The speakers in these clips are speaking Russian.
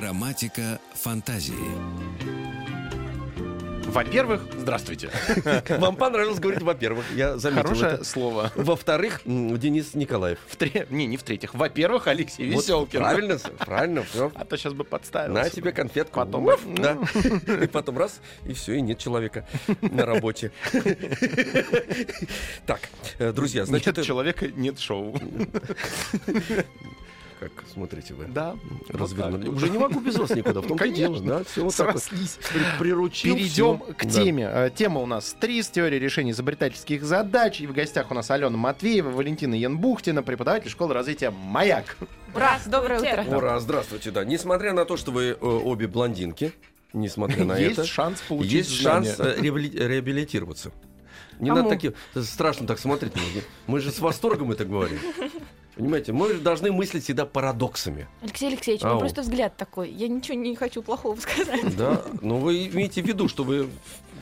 Грамматика фантазии. Во-первых, здравствуйте. Вам понравилось говорить, во-первых, я заметил Хорошее это. слово. Во-вторых, м, Денис Николаев. В тре- Не, не в-третьих. Во-первых, Алексей Вот Веселкин. правильно, правильно, все. А то сейчас бы подставил. На тебе конфетку. Потом- Уф, да. И потом раз, и все, и нет человека на работе. Так, э, друзья, значит, Нет человека, нет шоу. Как смотрите вы? Да. Развернули. вот Уже не могу без вас никуда. В том-то и дело, да, все вот так вот. Приручил. Перейдем к теме. Э, Тема у нас ТРИС, теория решения изобретательских задач. И в гостях у нас Алена Матвеева, Валентина Янбухтина, преподаватель школы развития «Маяк». Ура, доброе утро. Ура, здравствуйте, да. Несмотря на то, что вы э, обе блондинки, несмотря на Есть это, шанс получить есть знания. шанс э, реабили- реабилитироваться. Не Кому? надо таким... Страшно так смотреть. Мы же с восторгом это говорим. Понимаете, мы же должны мыслить всегда парадоксами. Алексей Алексеевич, у Ау. меня просто взгляд такой. Я ничего не хочу плохого сказать. Да, но вы имеете в виду, что вы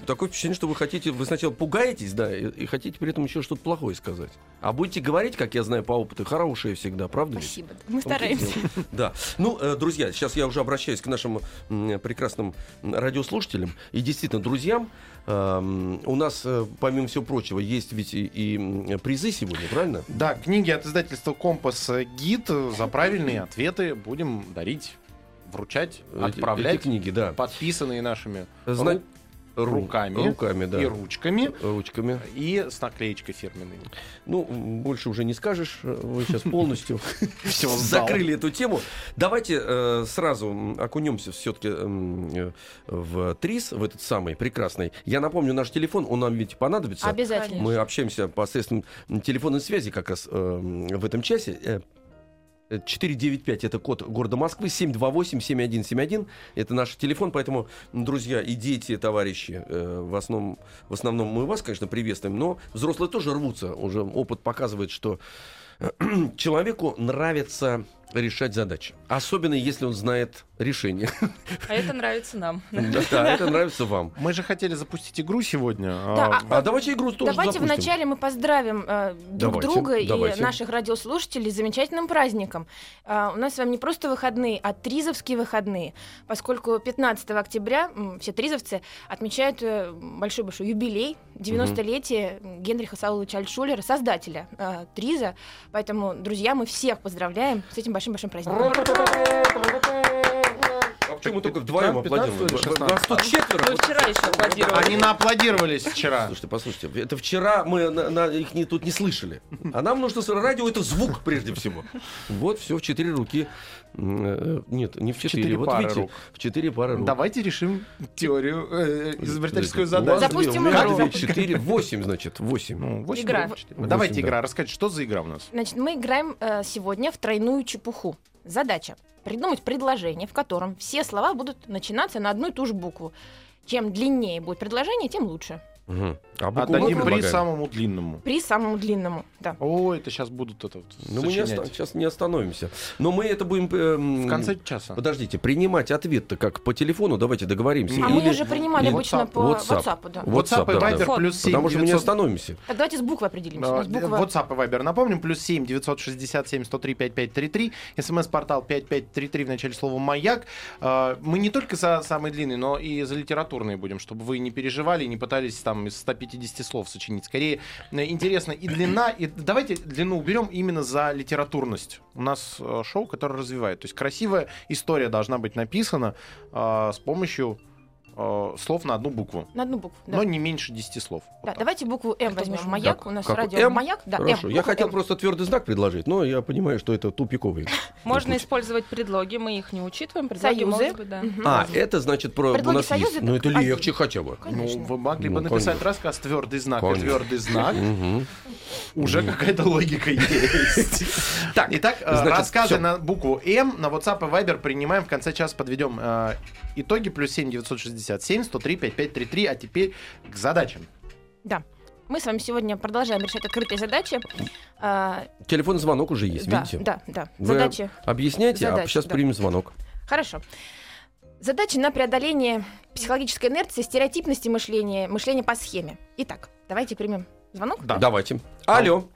такое впечатление, что вы хотите, вы сначала пугаетесь, да, и, и хотите при этом еще что-то плохое сказать. А будете говорить, как я знаю по опыту, хорошее всегда, правда ведь? Спасибо. Мы В том-то и стараемся. Да. Ну, э, друзья, сейчас я уже обращаюсь к нашим прекрасным радиослушателям и действительно друзьям. Эм, У нас, э, помимо всего прочего, есть ведь и, и, призы сегодня, правильно? Да, книги от издательства «Компас Гид» за правильные ответы будем дарить, вручать, отправлять, Эти книги, да. подписанные нашими Зна- руками, Руками, да. и ручками, Ручками. и с наклеечкой фирменной. Ну, больше уже не скажешь. э, Вы сейчас полностью сдал. закрыли эту тему. Давайте э, сразу окунемся все-таки в ТРИС, в этот самый прекрасный. Я напомню, наш телефон, он нам ведь понадобится. Обязательно. Мы общаемся посредством телефонной связи как раз э, в этом часе. Э, 495 это код города Москвы, 728-7171 это наш телефон, поэтому, друзья и дети, товарищи, э, в, основном, в основном мы вас, конечно, приветствуем, но взрослые тоже рвутся, уже опыт показывает, что э, человеку нравится решать задачи, особенно если он знает решение. А это нравится нам. Да, это нравится вам. Мы же хотели запустить игру сегодня. Да, а, А давайте игру тоже Давайте запустим. вначале мы поздравим э, друг Давайте, друга и давайте. наших радиослушателей с замечательным праздником. А, у нас с вами не просто выходные, а тризовские выходные, поскольку 15 октября м, все тризовцы отмечают э, большой-большой юбилей, 90-летие Генриха Сауловича Альтшулера, создателя э, триза. Поэтому, друзья, мы всех поздравляем с этим большим-большим праздником. А почему мы только вдвоем 15 аплодируем? или 16? Нас тут четверо. Мы Вот вчера еще аплодировали. Они нааплодировались вчера. Слушайте, послушайте, это вчера мы на- на- их не, тут не слышали. А нам нужно с- радио это звук прежде всего. Вот все в четыре руки. Э, Нет, не в четыре. четыре вот пары видите, рук. в четыре пары рук. Давайте решим теорию э, изобретательскую задачу. Запустим игру. две, четыре, восемь, значит, восемь. Ну, восемь Игра. Давайте игра. да. Расскажите, что за игра у нас? Значит, мы играем э, сегодня в тройную чепуху. Задача придумать предложение, в котором все слова будут начинаться на одну и ту же букву. Чем длиннее будет предложение, тем лучше. Мгм. А Отдадим при предлагаем? самому длинному. При самому длинному. Да. О, это сейчас будут это вот Ну, мы не оста- сейчас не остановимся. Но мы это будем... эм, В конце часа. Подождите, принимать ответ-то как по телефону, давайте договоримся. А Или- мы уже принимали или обычно WhatsApp. по WhatsApp. WhatsApp, да. WhatsApp и да, да. Viber плюс 7 Потому что мы не 900 остановимся. Так давайте с буквы определимся. У А, нас буква... WhatsApp и Viber. Напомним, плюс 7 967 103 5533. СМС-портал 5533 в начале слова «Маяк». А, Мы не только за самый длинный, но и за литературные будем, чтобы вы не переживали и не пытались там из 150 слов сочинить. Скорее, э, интересно и длина, и давайте длину уберем именно за литературность. У нас э, шоу, которое развивает. То есть красивая история должна быть написана а, с помощью э, слов на одну букву. На одну букву. Да, Но не меньше 10 слов. Вот Да, так. давайте букву М Это возьмем. можно- Маяк. Так, У нас как радио М? Маяк. Да, Хорошо. М. Я хотел М. просто твердый знак предложить, но я понимаю, что это тупиковый. Можно использовать предлоги, мы их не учитываем. Предлоги Союзы. быть, да. А, это значит про у нас есть. Ну это так один. легче хотя бы. Ну, вы могли бы Ну, написать конечно. рассказ твердый знак и твердый знак. Уже какая-то логика есть. Так, Итак, э, рассказы на букву М на WhatsApp и Viber принимаем. В конце часа подведем э, итоги. Плюс 7 967 103 5533. А теперь к задачам. Да. Мы с вами сегодня продолжаем решать открытые задачи. А, Телефонный звонок уже есть, да, видите? да, да. Вы Задачи. Объясняйте, а Задачи, сейчас да. примем звонок. Хорошо. Задачи на преодоление психологической инерции, стереотипности мышления, мышления по схеме. Итак, давайте примем звонок. Да. Давайте. Алло.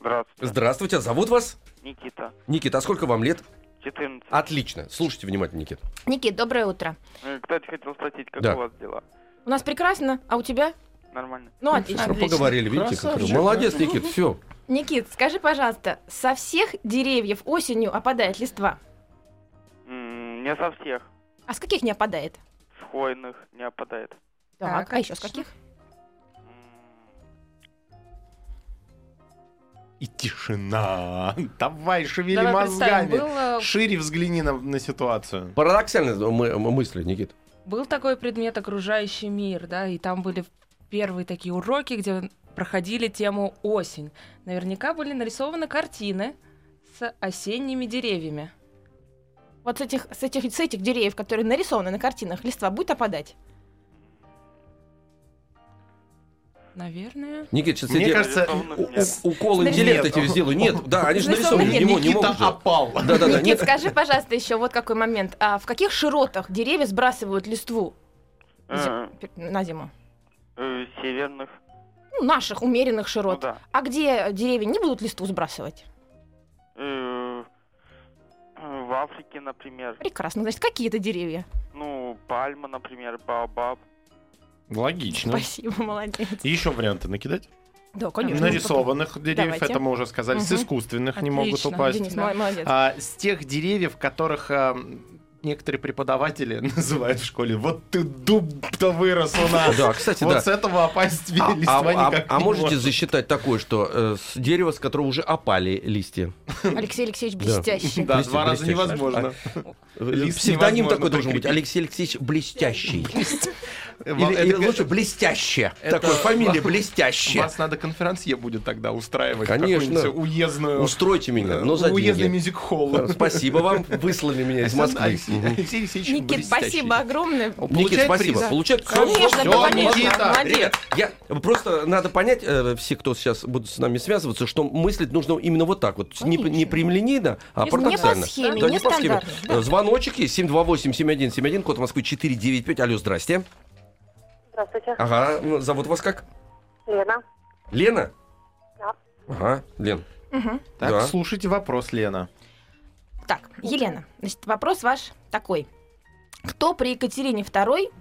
Здравствуйте, Здравствуйте. Зовут вас? Никита. Никита, а сколько вам лет? 14. Отлично. Слушайте внимательно, Никит. Никит, доброе утро. Э, Кстати, хотел спросить, как Да. у вас дела? У нас прекрасно, а у тебя? Нормально. Ну, отлично. Хорошо поговорили, видите? как Красавчик, Молодец, Никит, все. Никит, скажи, пожалуйста, со всех деревьев осенью опадает листва? М, Не со всех. А с каких не опадает? С хвойных не опадает. Так, Так, а еще с отлично. каких? И тишина. Давай, шевели Давай мозгами. был, э, Шире взгляни на, на ситуацию. Парадоксальные мы- мысли, Никит. был такой предмет окружающий мир, да, и там были первые такие уроки, где проходили тему осень. Наверняка были нарисованы картины с осенними деревьями. Вот с этих, с этих, с этих деревьев, которые нарисованы на картинах, листва будет опадать? Наверное. Никит, сейчас Мне я кажется, у- укол интеллекта тебе сделаю. Нет, да, они же Нарисованы нарисованы, не не Никита могут опал. Да-да-да, Никит, нет. скажи, пожалуйста, еще вот какой момент. А в каких широтах деревья сбрасывают листву Э, на зиму? э, Северных. Ну, наших умеренных Ну широт. да. А где деревья не будут листву сбрасывать? Э, В Африке, например. Прекрасно. Значит, какие-то деревья. Ну, пальма, например, баобаб. Логично. Спасибо, молодец. Еще варианты накидать? Да, конечно. Нарисованных деревьев, Давайте. это мы уже сказали. С Мгм. искусственных не могут Отлично. упасть. Денис, Да. мол- молодец. А, с тех деревьев, которых а, некоторые преподаватели называют в школе, вот ты дуб-то вырос у нас. Да, кстати, Вот да. с этого опасть А, листва а- а- никак а не можете может. засчитать такое, что э, с дерева, с которого уже опали листья? Алексей Алексеевич блестящий. Да, два раза невозможно. Лист Псевдоним невозможно такой должен быть. Алексей Алексеевич блестящий. Или, это или лучше блестяще. это- Такой фамилия блестяще. Вас надо конферансье будет тогда устраивать. Конечно. какую-нибудь уездную... Устройте меня, но за Уездный мюзик-холл. Спасибо вам, выслали меня из Москвы. Алексей Алексеевич Никит, блестящий. спасибо огромное. Он Никит, спасибо. приз? Получает Конечно, да, конечно. Никита. Молодец. Ребят, я просто надо понять, э, все, кто сейчас будут с нами связываться, что мыслить нужно именно вот так вот, не, не прямолинейно, а Не парадоксально. по схеме, Да, не по схеме. да. Э, Звоночек есть 728-7171, код Москвы 495. Алло, здрасте. Здравствуйте, Ага, ну, зовут вас как? Лена. Лена? Да. Ага, Лен. Мгм. Так, Да. слушайте вопрос, Лена. Так, Елена, значит, вопрос ваш такой. Кто при Екатерине II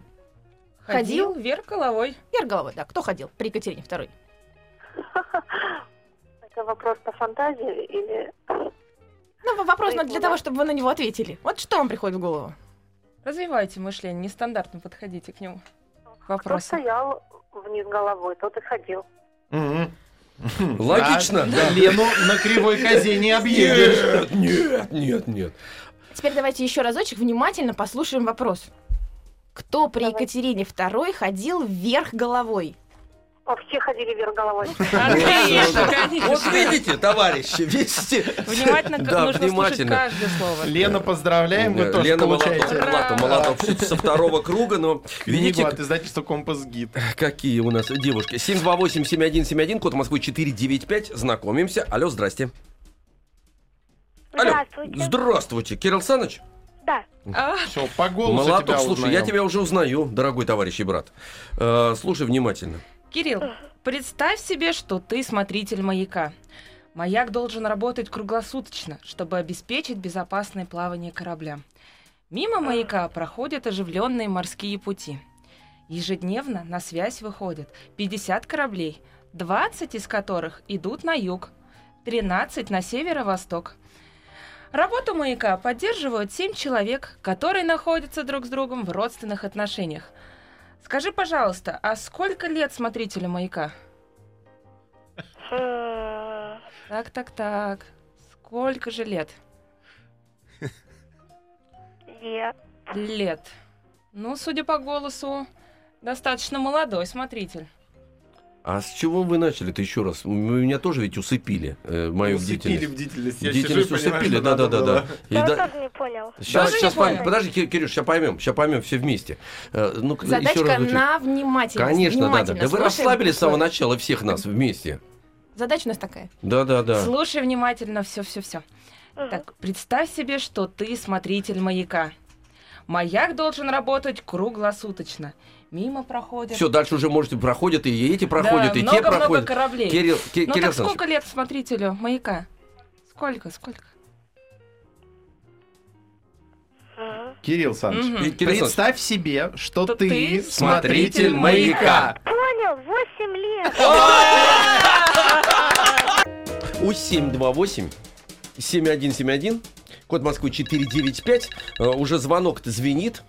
Ходил вверх головой. вверх головой? Да, кто ходил при Екатерине II? Это вопрос по фантазии или... Ну, вопрос надо для того, чтобы вы на него ответили. Вот что вам приходит в голову? Развивайте мышление, нестандартно подходите к нему. Кто Вопросы. стоял вниз головой, тот и ходил. Логично, Да, да. Лену на кривой козе не объедешь. Нет, нет, нет. Теперь давайте еще разочек внимательно послушаем вопрос. Кто при Давай. Екатерине II ходил вверх головой? О, все ходили вверх головой. А, Конечно, конечно. Вот видите, товарищи, видите? Внимательно, Да, нужно слушать внимательно. каждое слово. Лена, поздравляем, вы тоже Лена получаете Молотова всё-таки со второго круга, но книгу видите, от издательства Компас Гид. какие у нас девушки. 728-7171, код Москвы 495. Знакомимся. Алло, здрасте. Алло. Здравствуйте. Здравствуйте, Кирилл Саныч. Да. А, Все, по голосу Молоток, тебя слушай, я узнаем. тебя уже узнаю, дорогой товарищ и брат. Э, слушай внимательно. Кирилл, представь себе, что ты смотритель маяка. Маяк должен работать круглосуточно, чтобы обеспечить безопасное плавание корабля. Мимо маяка проходят оживленные морские пути. Ежедневно на связь выходят 50 кораблей, 20 из которых идут на юг, 13 на северо-восток. Работу маяка поддерживают 7 человек, которые находятся друг с другом в родственных отношениях. Скажи, пожалуйста, а сколько лет смотрителю маяка? М, Так, так, так. Сколько же лет? Лет. Лет. Ну, судя по голосу, достаточно молодой смотритель. А с чего вы начали-то еще раз? Меня тоже ведь усыпили, э, мою Усыпили бдительность. бдительность. Я Бдительность сижу усыпили, надо да-да-да. Я да- тоже не понял. Сейчас, Тоже сейчас не понял? поймем. Подожди, Ки- Кирюш, сейчас поймем, сейчас поймем все вместе. Э, ну еще Задачка раз звучит. на внимательность. Конечно, да, да. Внимательно Да вы расслабили с самого начала всех нас вместе. Задача у нас такая. Да, да, да. Слушай внимательно все-все-все. Так, представь себе, что ты смотритель маяка. Маяк должен работать круглосуточно. Мимо проходят. Все, дальше уже можете проходят и эти проходят, да, и те много-много проходят. кораблей. Кирилл, Ки- ну Кирилл так сколько лет смотрителю маяка? Сколько, сколько? Мгм. Кирилл Александрович, Мгм. Кирилл представь себе, что Что ты ты смотритель маяка. Понял, 8 лет. У 728 7171 код Москвы 495. Э, Уже звонок-то звенит.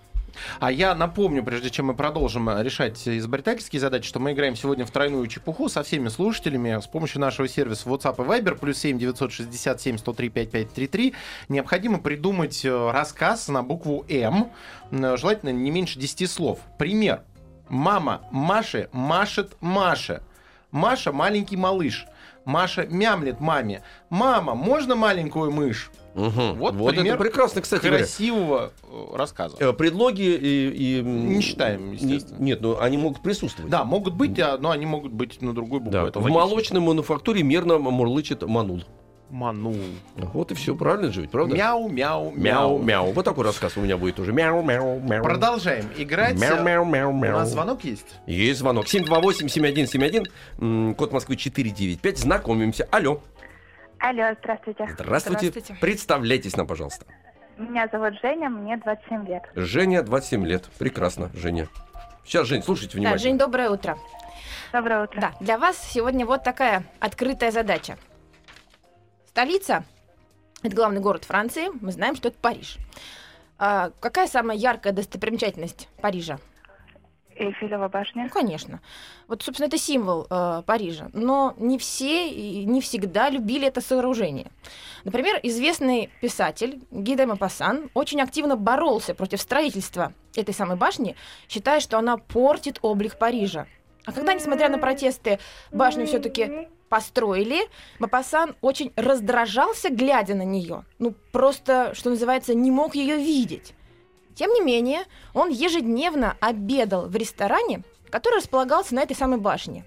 А я напомню, прежде чем мы продолжим решать изобретательские задачи, что мы играем сегодня в тройную чепуху со всеми слушателями с помощью нашего сервиса WhatsApp и Viber плюс 7 967 103 5533. Необходимо придумать э, рассказ на букву М, желательно не меньше 10 слов. Пример. Мама Маши машет Маше. Маша маленький малыш. Маша мямлет маме. Мама, можно маленькую мышь? Мгм. Вот Вот пример это прекрасно, кстати говоря. Красивого э, рассказа. Э, Предлоги и... и, Не считаем, естественно. не- нет, ну они могут присутствовать. Да, могут быть, а, но они могут быть на другой букве. Да. Это В логично. молочной мануфактуре мерно мурлычет манул. Манул. Вот и все, правильно же ведь, правда? Мяу, мяу, Мяу, мяу. Вот такой рассказ у меня будет уже. Мяу, мяу, мяу. Продолжаем играть. Мяу, мяу, мяу, У мяу. нас звонок есть? Есть звонок. 728-7171, м, код Москвы 495. Знакомимся. Алло. Алло, здравствуйте. Здравствуйте. Здравствуйте. Представляйтесь нам, пожалуйста. Меня зовут Женя, мне 27 лет. Женя, 27 лет. Прекрасно, Женя. Сейчас, Жень, слушайте Да, внимательно. Жень, доброе утро. Доброе утро. Да, для вас сегодня вот такая открытая задача. Столица – это главный город Франции. Мы знаем, что это Париж. А какая самая яркая достопримечательность Парижа? Эйфелева Ну, башня. конечно. Вот, собственно, это символ э, Парижа. Но не все и не всегда любили это сооружение. Например, известный писатель Ги де Мопассан очень активно боролся против строительства этой самой башни, считая, что она портит облик Парижа. А когда, несмотря на протесты, башню все-таки построили, Мопассан очень раздражался, глядя на нее. Ну, просто, что называется, не мог ее видеть. Тем не менее, он ежедневно обедал в ресторане, который располагался на этой самой башне.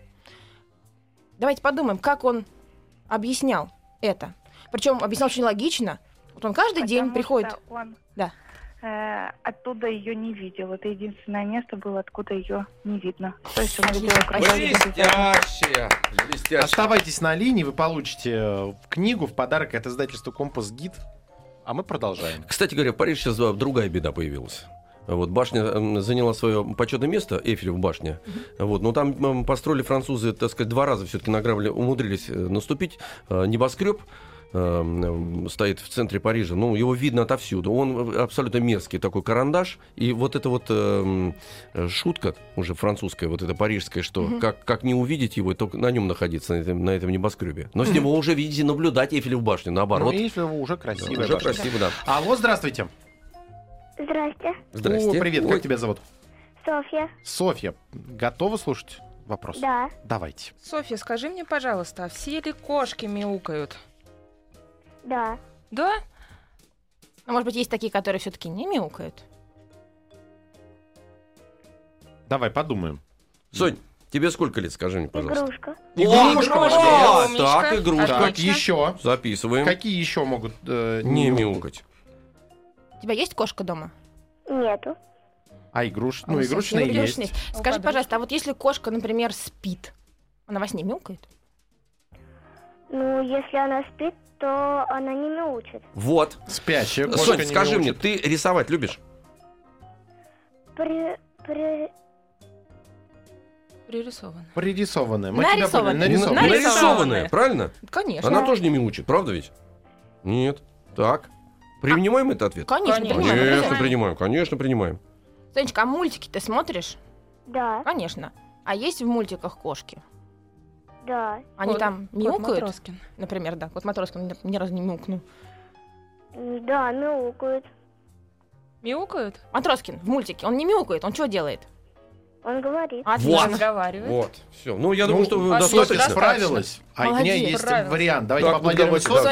Давайте подумаем, как он объяснял это. Причем объяснял очень логично. Вот он каждый день Потому приходит. что Он Да. э, оттуда ее не видел. Это единственное место было, откуда ее не видно. То есть он видел Блестяще. Блестяще. Оставайтесь на линии, вы получите э, книгу в подарок от издательства «Компас Гид». А мы продолжаем. Кстати говоря, в Париже сейчас другая беда появилась. Вот башня заняла свое почетное место, Эйфелева башня. Вот, но там построили французы, так сказать, два раза все-таки награбили, умудрились э, наступить. Э, Небоскреб э, м, стоит в центре Парижа. Ну, его видно отовсюду. Он абсолютно мерзкий такой карандаш. И вот эта вот э, шутка уже французская, вот эта парижская, что как, как не увидеть его, только на нем находиться, на этом, на этом небоскребе. Но с него уже видите наблюдать Эйфелеву башню, наоборот. Ну, вы уже Да, красивая уже башня. красиво, да. Алло, здравствуйте. Здрасте, Здрасте. О, привет, Ой. как тебя зовут? Софья. Софья, готова слушать вопрос? Да, Давайте. Софья, скажи мне, пожалуйста, а все ли кошки мяукают? Да. Да? А может быть, есть такие, которые все-таки не мяукают? Давай подумаем. Сонь, тебе сколько лет, скажи мне, пожалуйста? Игрушка. Игрушка, О, умничка. Так, игрушка. Так, еще. Записываем. Какие еще могут э, Не мяукать. У тебя есть кошка дома? Нету. А игруш... Ну, игрушечные есть. игрушечные. У Скажи, пожалуйста, а вот если кошка, например, спит, она во сне мяукает? Ну, если она спит, то она не мяучит. Вот. Спящая кошка Сонь, не скажи мне, ты рисовать любишь? При, при... Пририсовано. Пририсованная. Мы тебя Нарисованная. поняли. Нарисованная. Нарисованная. Нарисованная, правильно? Конечно. Она тоже не мяучит, правда ведь? Нет. Так. Принимаем этот ответ? Конечно, Конечно. принимаем, Конечно, обязательно. принимаем, конечно, принимаем. Сонечка, а мультики ты смотришь? Да, Конечно. А есть в мультиках кошки? Да. Они Кот- там Кот мяукают? Матроскин. Например, да. Кот Матроскин ни, разу не мяукнул. Да, мяукают. Мяукают? Матроскин в мультике, он не мяукает, он что делает? Он говорит. Отлично. Разговаривает. Вот, все. Ну, я думаю, Ну, что а достаточно. справилась. А у меня есть Справилась. вариант. Давайте Так, поаплодируем да. Вот,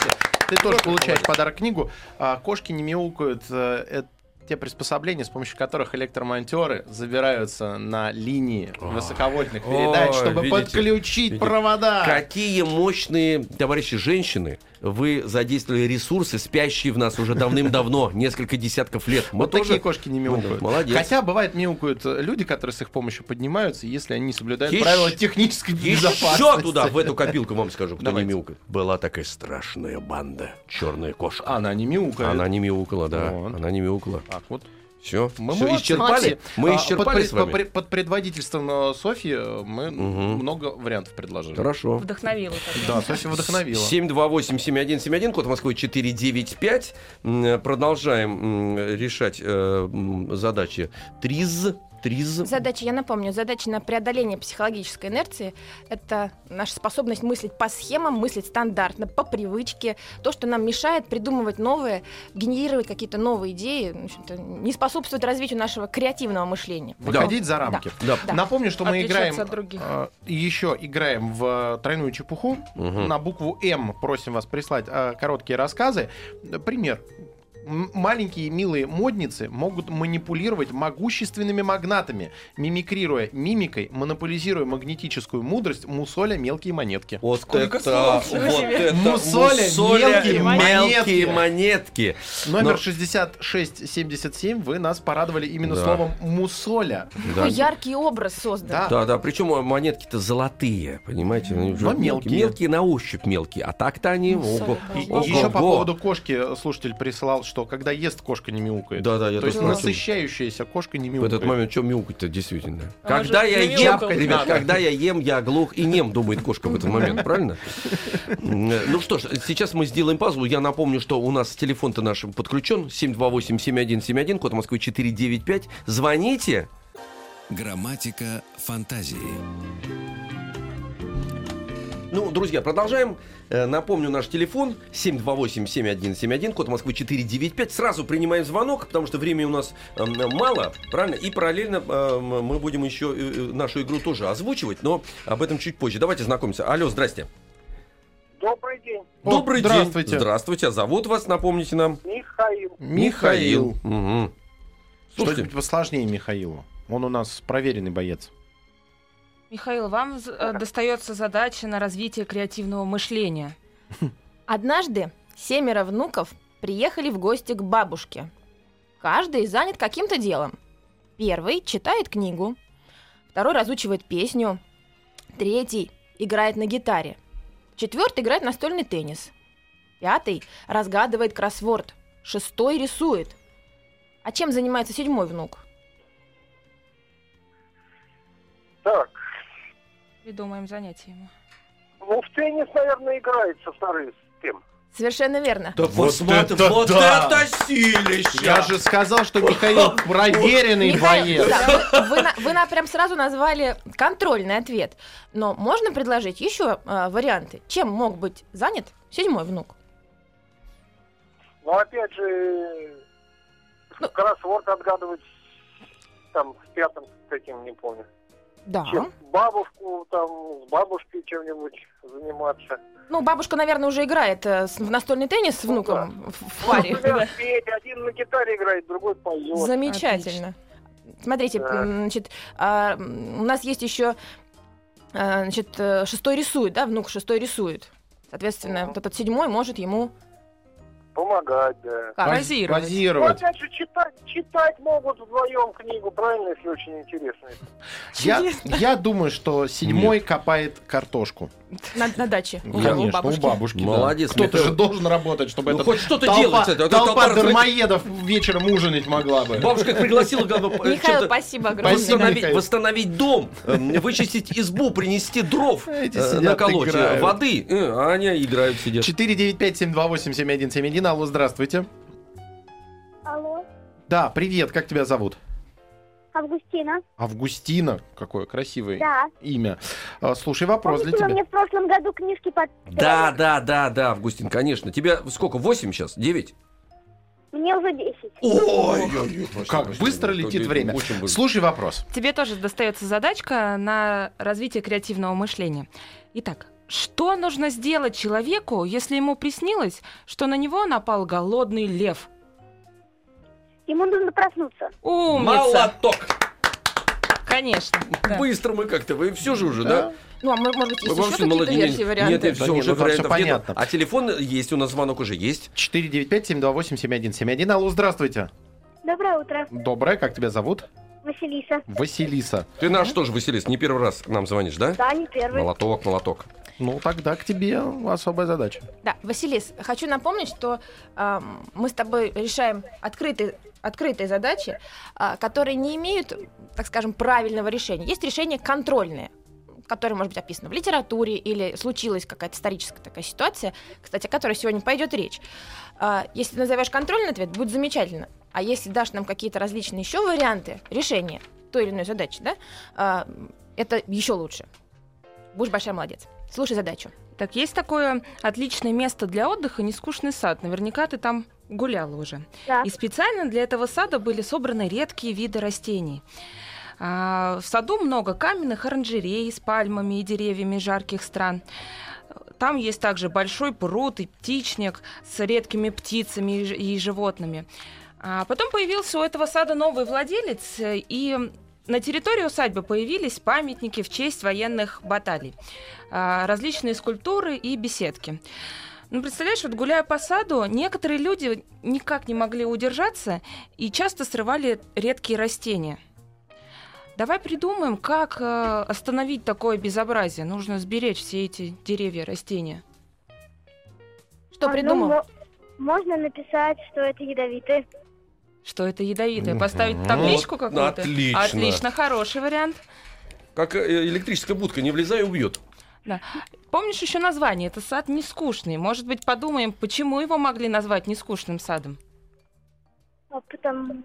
Софья, ты тоже получаешь подарок книгу. А, Кошки не мяукают. э, Это те приспособления, с помощью которых электромонтеры забираются на линии высоковольтных передач, Ой, чтобы видите, подключить видите. провода. Какие мощные, товарищи женщины, вы задействовали ресурсы, спящие в нас уже давным-давно, несколько десятков лет. Мы Вот такие тоже... кошки не мяукают. Молодец. Хотя бывает мяукают э, люди, которые с их помощью поднимаются, если они соблюдают Еще- правила технической безопасности. Еще туда, в эту копилку вам скажу, кто Давайте. не мяукает. Была такая страшная банда, черная кошка. Она не мяукает. Она не мяукала, да. Вот. Она не мяукала. Так, вот. Все, Мы все молодцы, исчерпали. Мы А, исчерпали под, с вами. под под предводительством э, Софьи э, мы Мгм. много вариантов предложили. Хорошо. Вдохновила. тогда. Да, Софья вдохновила. 728-7171, код Москвы 495. М, Продолжаем решать э, задачи. ТРИЗ. ТРИЗ. Задача, я напомню, задача на преодоление психологической инерции — это наша способность мыслить по схемам, мыслить стандартно, по привычке. То, что нам мешает придумывать новые, генерировать какие-то новые идеи, в общем-то, не способствует развитию нашего креативного мышления. Выходить за рамки. Да. Да. Напомню, что мы Отличаться играем э, еще играем в тройную чепуху. Мгм. На букву М просим вас прислать э, короткие рассказы. Э, Пример. Маленькие милые модницы могут манипулировать могущественными магнатами, мимикрируя мимикой, монополизируя магнетическую мудрость, мусоля мелкие монетки. Вот Сколько это, слов? вот это Мусоля, мелкие мелкие монетки. монетки. Номер Но- 6677, вы нас порадовали именно Да. словом мусоля. Какой яркий образ создан. Да. Да, да, причем монетки-то золотые, понимаете? Но мелкие. Мелкие на ощупь мелкие, а так-то они... Ого, соль, И Ого. еще по поводу кошки слушатель присылал, что когда ест, кошка не мяукает. Да, да, я То есть насыщающаяся кошка не В мяукает. этот момент что мяукать-то, действительно? А когда я ем, ребят, когда я ем, я глух и нем, думает кошка в этот момент, правильно? Ну что ж, сейчас мы сделаем паузу. Я напомню, что у нас телефон-то наш подключен, 728-7171, код Москвы 495. Звоните. Грамматика фантазии. Ну, друзья, продолжаем. Э, Напомню, наш телефон 728-7171, код Москвы 495. Сразу принимаем звонок, потому что времени у нас эм, мало, правильно? И параллельно эм, мы будем еще э, э, нашу игру тоже озвучивать, но об этом чуть позже. Давайте знакомиться. Алло, здрасте. Добрый день, Добрый здравствуйте. день. Здравствуйте. А зовут вас, напомните нам? Михаил. Михаил. Мгм. Слушайте, Что-нибудь посложнее Михаилу. Он у нас проверенный боец. Михаил, вам э, достается задача на развитие креативного мышления. Однажды семеро внуков приехали в гости к бабушке. Каждый занят каким-то делом. Первый читает книгу, второй разучивает песню, третий играет на гитаре, четвертый играет настольный теннис, пятый разгадывает кроссворд, шестой рисует. А чем занимается седьмой внук? Так, Придумаем занятие ему. ну в теннис, наверное, играет со вторым с кем. Совершенно верно. да Вот посмотри, это вот да! это силище! Я же сказал, что Михаил проверенный Михаил, боец. да, вы, вы на- вы на- прям сразу назвали контрольный ответ. Но можно предложить еще э, варианты? Чем мог быть занят седьмой внук? Но опять же, Ну. кроссворд отгадывать там с пятым каким, не помню. Да. Чем бабушку там с бабушкой чем-нибудь заниматься. Ну, бабушка, наверное, уже играет э, в настольный теннис с Ну внуком в, в паре. Например, петь, один на гитаре играет, другой поет. Замечательно. Смотрите, Так. м, значит, а, у нас есть еще а, значит, э, шестой рисует, да, внук шестой рисует. Соответственно, вот этот седьмой может ему Помогать, да. как? Поз- Позировать. Ну, Позировать. опять же, читать, читать могут вдвоем книгу, правильно, если очень интересно. Я, я думаю, что седьмой копает картошку. На, на даче. у Конечно, бабушки. у бабушки. да. Молодец, Кто-то Михаил. же должен работать, чтобы Ну, этот хоть что-то делать, толпа толпа дармоедов вечером ужинать могла бы. Бабушка их пригласила Михаил, спасибо огромное. Восстановить, Михаил. восстановить дом, э, вычистить избу, принести дров, э, сидят, наколоть, воды, э, а они играют, сидят. 495-728-7171. Алло, здравствуйте. Алло, Да, привет, как тебя зовут? Августина. Августина. Какое красивое Да. имя. А, Слушай, вопрос для Помните, вы тебя. мне в прошлом году книжки под... Да, да, да, да, Августин, конечно. Тебя сколько, 8 сейчас? 9? Мне уже 10. Ой, Как быстро летит время. Быстро. Слушай вопрос. Тебе тоже достается задачка на развитие креативного мышления. Итак, что нужно сделать человеку, если ему приснилось, что на него напал голодный лев? Ему нужно проснуться. Умница! Молоток! Конечно. да. Быстро мы как-то, вы все же уже, да? Ну, а мо- может быть, есть Вы еще какие-то версии, Нет, варианты? Нет, нет, Да все, нет, уже ну, там всё вариантов нету. понятно. А телефон есть, у нас звонок уже есть. 495-728-7171. Алло, здравствуйте. Доброе утро. Доброе, как тебя зовут? Василиса. Василиса. Ты наш тоже, Василис, не первый раз нам звонишь, да? Да, не первый. Молоток, молоток. Ну, тогда к тебе особая задача. Да, Василис, хочу напомнить, что ам, мы с тобой решаем открытые, открытые задачи, а, которые не имеют, так скажем, правильного решения. Есть решение контрольное которое может быть описано в литературе или случилась какая-то историческая такая ситуация, кстати, о которой сегодня пойдет речь. А, Если назовешь контрольный ответ, будет замечательно. А если дашь нам какие-то различные еще варианты решения той или иной задачи, да, а, это еще лучше. Будешь большая молодец. Слушай задачу. Так, есть такое отличное место для отдыха, нескучный сад. Наверняка ты там гуляла уже. Да. И специально для этого сада были собраны редкие виды растений. А, в саду много каменных оранжерей с пальмами и деревьями жарких стран. Там есть также большой пруд и птичник с редкими птицами и животными. А потом появился у этого сада новый владелец, э, и на территории усадьбы появились памятники в честь военных баталий, а, различные скульптуры и беседки. Ну, представляешь, вот гуляя по саду, некоторые люди никак не могли удержаться и часто срывали редкие растения. Давай придумаем, как э, остановить такое безобразие. Нужно сберечь все эти деревья, растения. Что А, ну, придумал? мо- можно написать, что это ядовитые. Что это ядовитое? Поставить табличку Вот, какую-то? отлично. Отлично, хороший вариант. Как э, электрическая будка, не влезай, убьет. Помнишь еще название? Это сад не скучный. Может быть, подумаем, почему его могли назвать нескучным садом? А потом...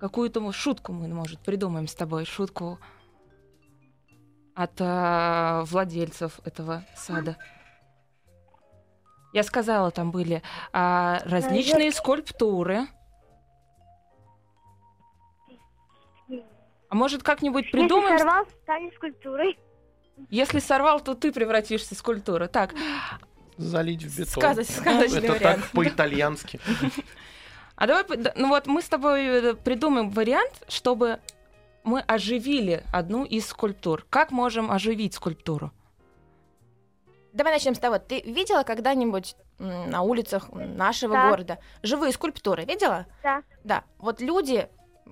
Какую-то шутку мы, может, придумаем с тобой. Шутку от а, владельцев этого сада. Я сказала, там были а, различные скульптуры. А может, как-нибудь придумаем? Если сорвал, станет скульптурой. Если сорвал, то ты превратишься в скульптуру. Так, Залить в бетон. Сказать, сказочный Это вариант. так по-итальянски. а давай, ну вот мы с тобой э, придумаем вариант, чтобы мы оживили одну из скульптур. Как можем оживить скульптуру? Давай начнем с того. Ты видела когда-нибудь на улицах нашего Да. города живые скульптуры? Видела? Да. Да. Вот люди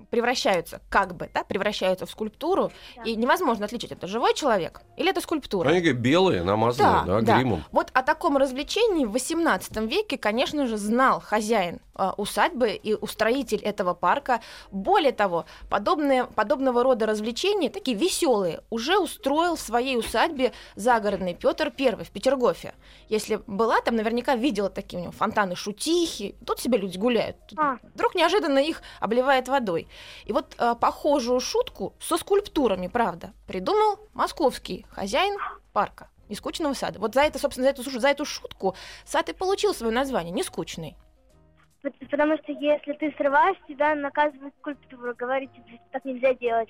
превращаются, как бы, да, превращаются в скульптуру, Да. и невозможно отличить, это живой человек или это скульптура. Они говорят, белые, намазанные, Да, да, да. гримом. Вот о таком развлечении в XVIII веке, конечно же, знал хозяин э, усадьбы и устроитель этого парка. Более того, подобные, подобного рода развлечения, такие веселые, уже устроил в своей усадьбе загородный Петр I в Петергофе. Если была там, наверняка видела такие у него фонтаны шутихи. Тут себе люди гуляют. Тут А. Вдруг неожиданно их обливает водой. И вот э, похожую шутку со скульптурами, правда, придумал московский хозяин парка. Нескучного сада. Вот за это, собственно, за эту, за эту шутку сад и получил свое название Нескучный. Потому что если ты срываешь, тебя наказывает скульптура. Говорит, тебе, так нельзя делать.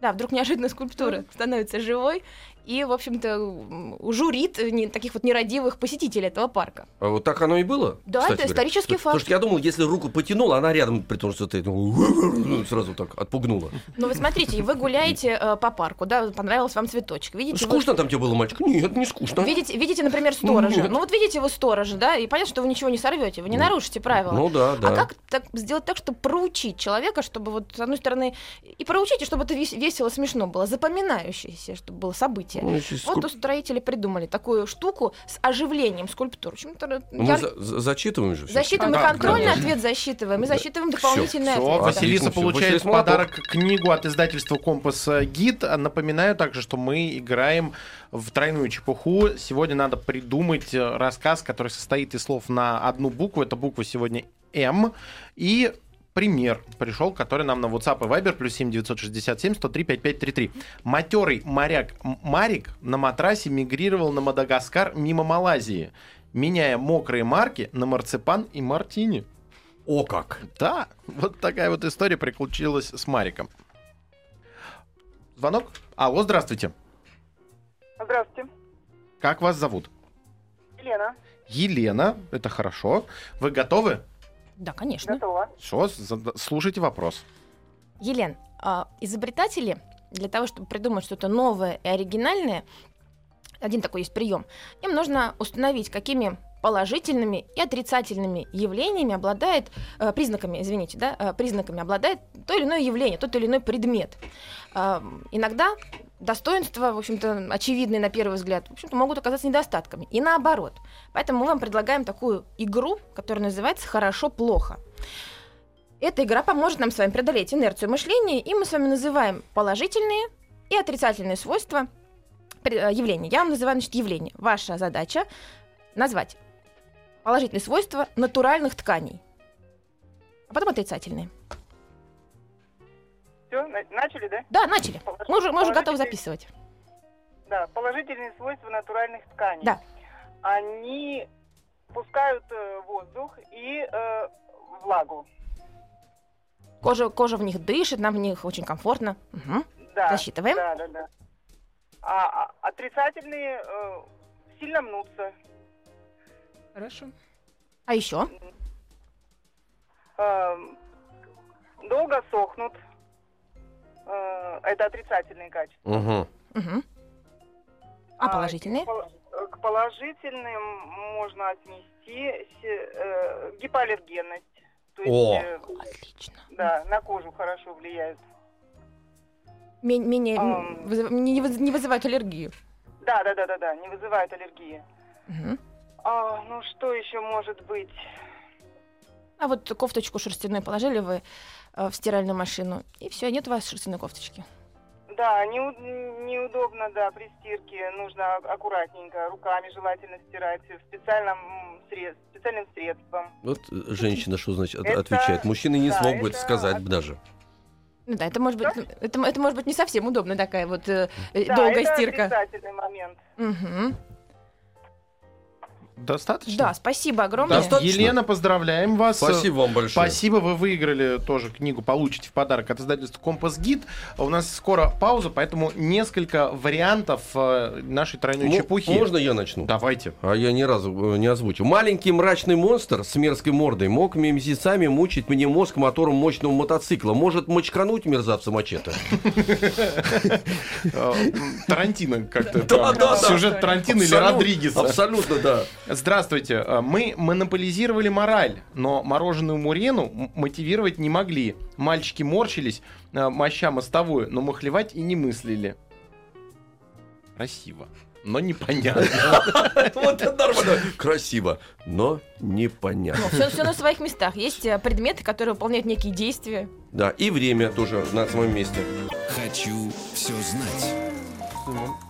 Да, вдруг неожиданно скульптура становится живой и, в общем-то, журит таких вот нерадивых посетителей этого парка. А вот так оно и было? Да, это говоря? исторический Потому факт. что я думал, если руку потянула, она рядом, при том, что ты ну, сразу так отпугнула. Ну, вы смотрите, вы гуляете э, по парку, да, понравился вам цветочек. Видите, вы- Скучно там тебе было, мальчик? Нет, не скучно. Видите, видите, например, сторожа. Нет. Ну вот видите вы сторожа, да, и понятно, что вы ничего не сорвете, вы не Ну, нарушите правила. Ну да, да. А как так, сделать так, чтобы проучить человека, чтобы вот с одной стороны и проучить, и чтобы это вес- весело, смешно было, запоминающееся, чтобы было событие. Ну, если Вот скульп- устроители придумали такую штуку с оживлением скульптур. В общем-то, Ну, мы яр- за- за- зачитываем же. всё. Засчитываем и А, контрольный конечно. ответ засчитываем, и Да. засчитываем Всё, дополнительный Все, ответ. Василиса Отлично, получает в подарок книгу от издательства «Компас Гид». Напоминаю также, что мы играем в тройную чепуху. Сегодня надо придумать э, рассказ, который состоит из слов на одну букву. Эта буква сегодня «М». И пример пришел, который нам на WhatsApp и Viber плюс 7 967 103 5533. Матерый моряк Марик на матрасе мигрировал на Мадагаскар мимо Малайзии, меняя мокрые марки на марципан и мартини. О как! Да, вот такая вот история приключилась с Мариком. Звонок? Алло, здравствуйте. Здравствуйте. Как вас зовут? Елена. Елена, это хорошо. Вы готовы? Да, конечно. Готова. Все, слушайте вопрос. Елен, а, изобретатели для того, чтобы придумать что-то новое и оригинальное, один такой есть прием, им нужно установить, какими положительными и отрицательными явлениями обладает, э, признаками, извините, да, э, признаками обладает то или иное явление, тот или иной предмет. Э, иногда достоинства, в общем-то, очевидные на первый взгляд, в общем-то, могут оказаться недостатками. И наоборот. Поэтому мы вам предлагаем такую игру, которая называется «Хорошо-плохо». Эта игра поможет нам с вами преодолеть инерцию мышления, и мы с вами называем положительные и отрицательные свойства э, явления. Я вам называю, значит, явление. Ваша задача назвать положительные свойства натуральных тканей, а потом отрицательные. Все, начали, да? Да, начали. Мы уже, мы уже готовы записывать. Да, положительные свойства натуральных тканей. Да. Они пускают э, воздух и э, влагу. Кожа, кожа в них дышит, нам в них очень комфортно. Мгм. Да. Засчитываем. Да, да, да. А, а отрицательные э, сильно мнутся. Хорошо. А еще? Эм, долго сохнут. Э, это отрицательные качества. Угу. Мгм. А положительные? Э, К положительным можно отнести э, гипоаллергенность. То есть, О. э, Отлично. да, на кожу хорошо влияет. Ме- Менее, вызыв- не, выз- не вызывают аллергию. Да, да, да, да, да, не вызывает аллергии. Мгм. А, ну что еще может быть? А вот кофточку шерстяную положили вы в стиральную машину, и все, нет у вас шерстяной кофточки. Да, неу- неудобно, да, при стирке нужно аккуратненько, руками желательно стирать, специальным, м, сред- специальным средством. Вот э, женщина что значит Это- отвечает? Мужчины не да, смог бы это сказать от- даже. Ну да, это может быть, это, это может быть не совсем удобно такая вот э, э, Да, долгая это стирка. отрицательный момент. Мгм. Достаточно? Да, спасибо огромное. Да, Достаточно. Елена, поздравляем вас. Спасибо вам большое. Спасибо, вы выиграли тоже книгу, получите в подарок от издательства Компас Гид. У нас скоро пауза, поэтому несколько вариантов э, нашей тройной Мо- чепухи. Можно я начну? Давайте. А я ни разу э, не озвучу. Маленький мрачный монстр с мерзкой мордой мог месяцами мучить мне мозг мотором мощного мотоцикла. Может мочкануть мерзавца мачете? Э, Тарантино как-то. Сюжет Тарантино или Родригеса. Абсолютно, да. Здравствуйте. Э, Мы монополизировали мораль, но мороженую Мурену мотивировать не могли. Мальчики морщились, э, моща мостовую, но махлевать и не мыслили. Красиво, но непонятно. Вот это нормально. Красиво, но непонятно. Все, на своих местах. Есть э, предметы, которые выполняют некие действия. Да, и время тоже на своем месте. Хочу все знать.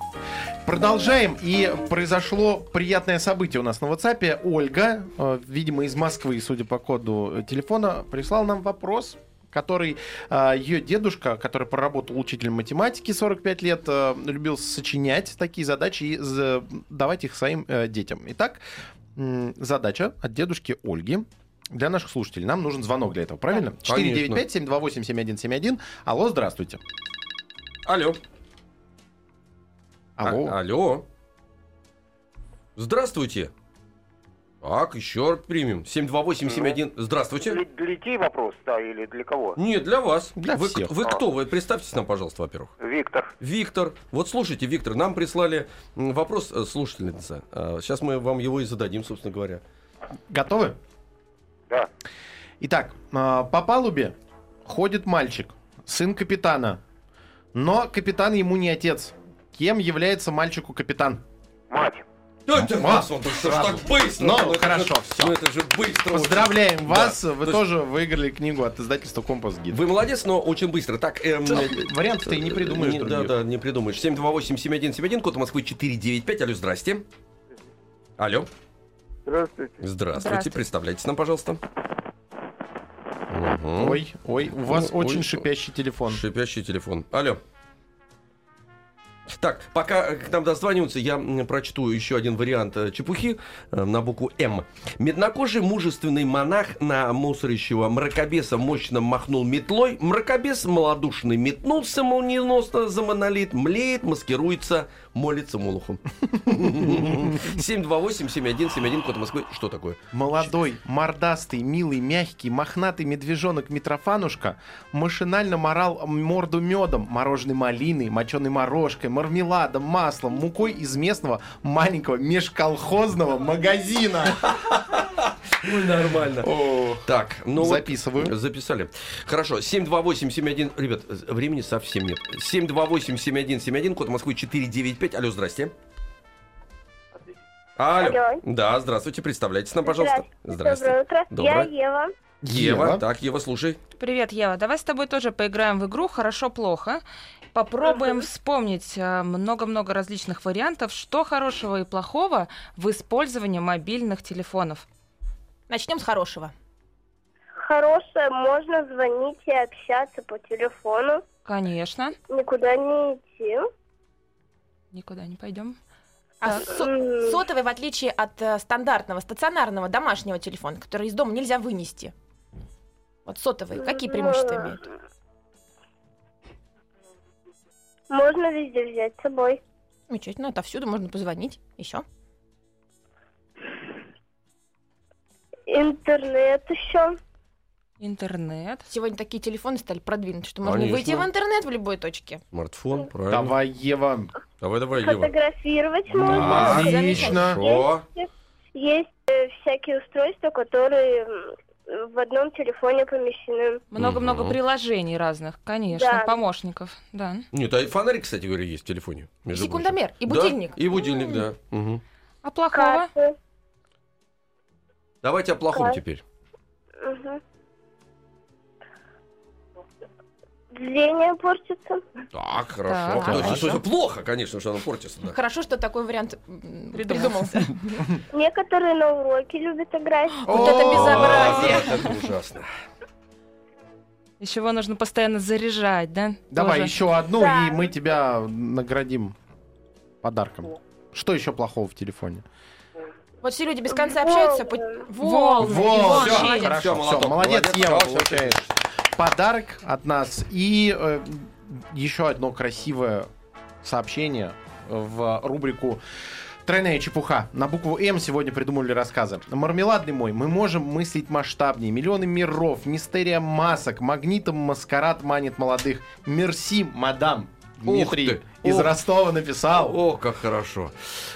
Продолжаем. И произошло приятное событие у нас на WhatsApp. Ольга, э, видимо, из Москвы, судя по коду телефона, прислал нам вопрос который э, ее дедушка, который проработал учителем математики 45 лет, э, любил сочинять такие задачи и давать их своим детям. Итак, задача от дедушки Ольги. Для наших слушателей нам нужен звонок для этого, правильно? Конечно. 495-728-7171. Алло, здравствуйте. Алло. Алло. А- алло. Здравствуйте. Так, еще раз примем. 72871. Здравствуйте. Для, для детей вопрос, да, или для кого? Нет, для вас. Для вы, всех. вы кто? Вы представьтесь нам, пожалуйста, во-первых. Виктор. Виктор. Вот слушайте, Виктор, нам прислали вопрос э, слушательница. А, Сейчас мы вам его и зададим, собственно говоря. Готовы? Да. Итак, а, по палубе ходит мальчик, сын капитана. Но капитан ему не отец. Кем является мальчику капитан? Мать. Это, Ма, Макс, он так что ж сразу. так быстро. Ну, хорошо, всё. Ну, это же быстро. очень. Поздравляем Да. вас, То вы есть тоже выиграли книгу от издательства Компас Гид. Вы молодец, но очень быстро. Так, эм, Вариантов ты и не придумаешь Не- Да, да, не придумаешь. 728-7171, код Москвы 495. Алло, здрасте. Алло. Здравствуйте. Здравствуйте. Здравствуйте. Представляйтесь нам, пожалуйста. Мгм. Ой, ой, у вас Ну, очень ой, шипящий телефон. Шипящий телефон. Алло. Так, пока к нам дозваниваются, я прочту еще один вариант э, чепухи э, на букву М. Меднокожий мужественный монах на мусорящего мракобеса мощно махнул метлой. Мракобес малодушный метнулся молниеносно за монолит, млеет, маскируется, молится молоху. 728-7171, код Москвы. Что такое? Молодой, мордастый, милый, мягкий, мохнатый медвежонок Митрофанушка машинально морал морду медом, мороженой малиной, моченой морожкой, мармеладом, маслом, мукой из местного маленького межколхозного магазина. Ой, нормально. Так, ну вот Записываю. Записали. Хорошо, 728-71... Ребят, времени совсем нет. 728-7171, код Москвы 495. Алло, здрасте. Алло. Алло. Да, здравствуйте, представляйтесь нам, пожалуйста. Доброе утро. Доброе. Я Ева. Ева. Ева. Так, Ева, слушай. Привет, Ева. Давай с тобой тоже поиграем в игру «Хорошо-плохо». Попробуем вспомнить э, много-много различных вариантов, что хорошего и плохого в использовании мобильных телефонов. Начнем с хорошего. Хорошее, можно звонить и общаться по телефону. Конечно, Никуда не идти. никуда не пойдем. А со- сотовый, в отличие от э, стандартного, стационарного домашнего телефона, который из дома нельзя вынести. Вот сотовый, какие преимущества имеют? Можно везде взять с собой. Замечательно, отовсюду можно позвонить. Еще. Интернет еще. Интернет. Сегодня такие телефоны стали продвинуты, что можно выйти Конечно. в интернет в любой точке. Смартфон, правильно. Давай, Ева. Давай, давай, Ева. Фотографировать Да. можно. Отлично. Есть э, всякие устройства, которые м, в одном телефоне помещены. Много-много Мгм. приложений разных, конечно, Да. помощников, да. Нет, а фонарик, кстати говоря, есть в телефоне. между Секундомер и прочим. будильник. Да, и будильник, да. Мгм. А плохого? Карты. Давайте о плохом теперь. Мгм. Зрение портится. Так, хорошо. Так, То есть, это плохо, конечно, что оно портится. да. Хорошо, что такой вариант Придумался. Некоторые на уроке любят играть. Вот это безобразие. Это ужасно. Еще его нужно постоянно заряжать, да? Давай Тоже. еще одну, Да. и мы тебя наградим подарком. Что еще плохого в телефоне? Вот все люди без конца общаются. по- Волны. Хорошо, Всё, всё, молоток, молодец, молодец, Ева, получаешь подарок от нас и э, еще одно красивое сообщение в рубрику Тройная чепуха. На букву М сегодня придумали рассказы. Мармеладный мой, мы можем мыслить масштабнее. Миллионы миров, мистерия масок, магнитом маскарад манит молодых. Мерси, мадам. Дмитрий ты, из ух. Ростова написал. О, как хорошо.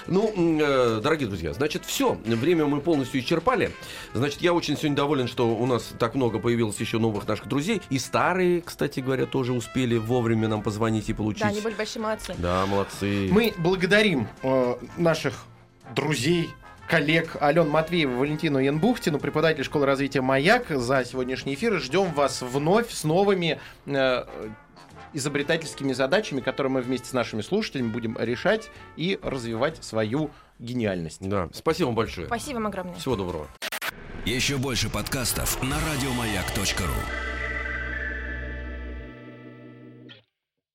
Ну, э, дорогие друзья, значит, все. Время мы полностью исчерпали. Значит, я очень сегодня доволен, что у нас так много появилось еще новых наших друзей. И старые, кстати говоря, тоже успели вовремя нам позвонить и получить. Да, они были большие молодцы. Да, молодцы. Мы благодарим э, наших друзей, коллег Ален Матвеева, Валентину Янбухтину, преподаватель школы развития «Маяк» за сегодняшний эфир. И Ждем вас вновь с новыми э, изобретательскими задачами, которые мы вместе с нашими слушателями будем решать и развивать свою гениальность. Да, спасибо вам большое. Спасибо вам огромное. Всего доброго. Еще больше подкастов на радиомаяк.ру.